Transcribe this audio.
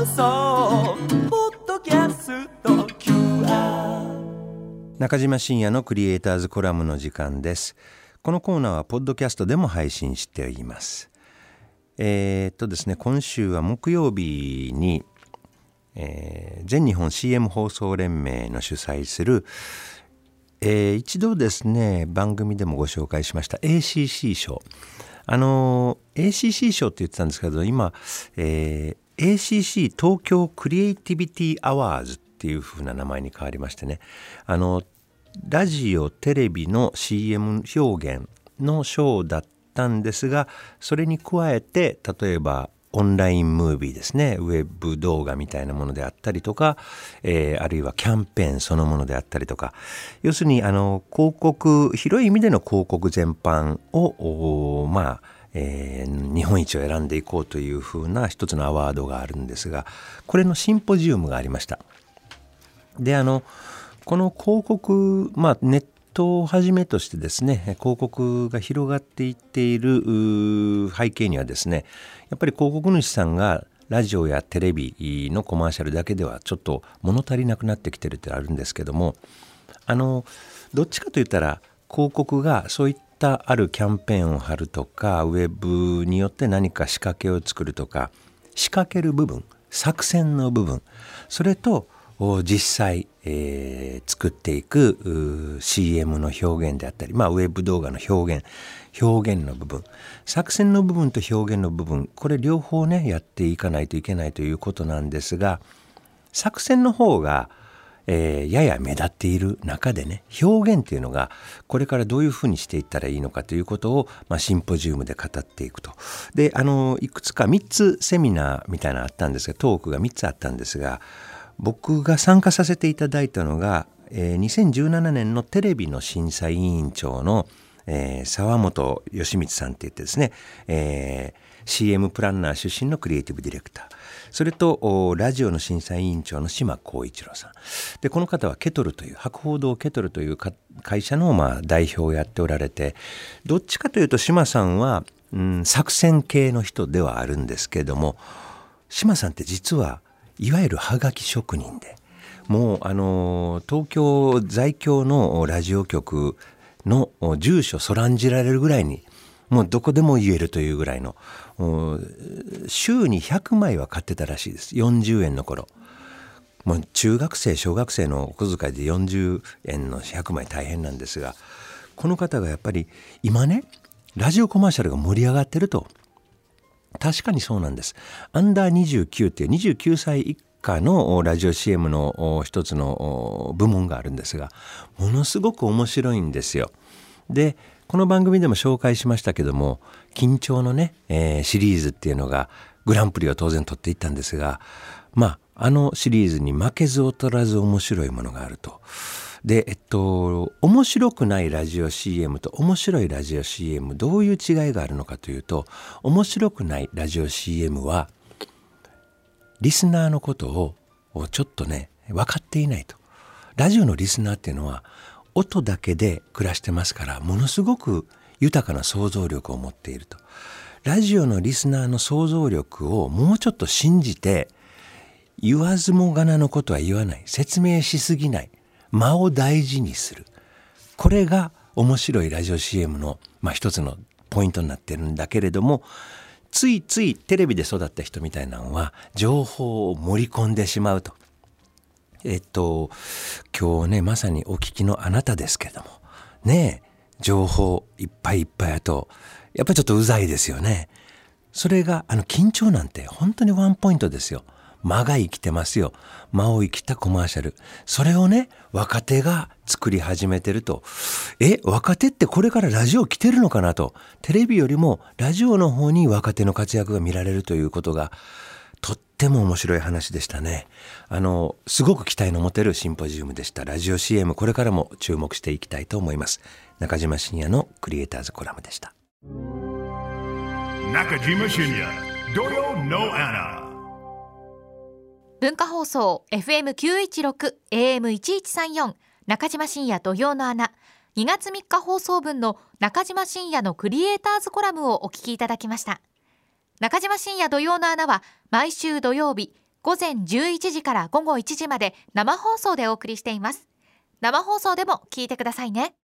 放送ポッドキャスト QR 中島信也のクリエイターズコラムの時間です。このコーナーはポッドキャストでも配信しています。えー、っとですね今週は木曜日に、えー全日本 CM 放送連盟の主催するえー一度ですね番組でもご紹介しました ACC 賞あのー ACC 賞って言ってたんですけど今、えー ACC 東京クリエイティビティアワーズっていう風な名前に変わりましてね。あのラジオテレビの CM 表現の賞だったんですがそれに加えて例えばオンラインムービーですね。ウェブ動画みたいなものであったりとか、えーあるいはキャンペーンそのものであったりとか。要するにあの広告広い意味での広告全般をまあえー日本一を選んでいこうというふうな一つのアワードがあるんですがこれのシンポジウムがありました。であのこの広告、まあ、ネットをはじめとしてですね広告が広がっていっている背景にはですねやっぱり広告主さんがラジオやテレビのコマーシャルだけではちょっと物足りなくなってきてるってあるんですけどもあのどっちかといったら広告がそういったあるキャンペーンを貼るとかウェブによって何か仕掛けを作るとか仕掛ける部分作戦の部分それと実際、えー作っていく CM の表現であったり、まあ、ウェブ動画の表現表現の部分作戦の部分と表現の部分これ両方ねやっていかないといけないということなんですが作戦の方が、えーやや目立っている中でね表現っていうのがこれからどういうふうにしていったらいいのかということを、まあ、シンポジウムで語っていくと。であのいくつか3つセミナーみたいなのあったんですがトークが3つあったんですが僕が参加させていただいたのが、えー2017年のテレビの審査委員長の、えー沢本義光さんって言ってですね、えー CM プランナー出身のクリエイティブディレクター。それとラジオの審査委員長の島光一郎さん。でこの方はケトルという博報堂ケトルという会社のまあ代表をやっておられてどっちかというと島さんは、うん、作戦系の人ではあるんですけれども島さんって実はいわゆるハガキ職人でもうあの東京在京のラジオ局の住所そらんじられるぐらいにもうどこでも言えるというぐらいの週に100枚は買ってたらしいです40円の頃もう中学生小学生のお小遣いで40円の100枚大変なんですがこの方がやっぱり今ねラジオコマーシャルが盛り上がってると確かにそうなんです。アンダー29っていう29歳以下のラジオ CM の一つの部門があるんですが、ものすごく面白いんですよ。で、この番組でも紹介しましたけども、緊張のね、えーシリーズっていうのがグランプリを当然取っていったんですが、まあ、あのシリーズに負けず劣らず面白いものがあると。で、えっと、面白くないラジオ CM と面白いラジオ CM どういう違いがあるのかというと面白くないラジオ CM はリスナーのことをちょっとね分かっていないと。ラジオのリスナーっていうのは音だけで暮らしてますからものすごく豊かな想像力を持っていると。ラジオのリスナーの想像力をもうちょっと信じて言わずもがなのことは言わない説明しすぎない間を大事にするこれが面白いラジオ CM の、まあ、一つのポイントになってるんだけれどもついついテレビで育った人みたいなのは情報を盛り込んでしまうと。えっと今日ねまさにお聞きのあなたですけどもねえ情報いっぱいいっぱいあとやっぱりちょっとうざいですよね。それがあの緊張なんて本当にワンポイントですよ。間が生きてますよ。間を生きたコマーシャル。それをね、若手が作り始めてると。え、若手ってこれからラジオ来てるのかなと。テレビよりもラジオの方に若手の活躍が見られるということが、っても面白い話でしたね。あの、すごく期待の持てるシンポジウムでした。ラジオ CM これからも注目していきたいと思います。中島信也のクリエイターズコラムでした。Nakajima Shinya, Doyo no Anna. 文化放送 FM916 AM1134 中島深夜土曜の穴2月3日放送分の中島深夜のクリエイターズコラムをお聞きいただきました中島深夜土曜の穴は毎週土曜日午前11時から午後1時まで生放送でお送りしています。生放送でも聞いてくださいね。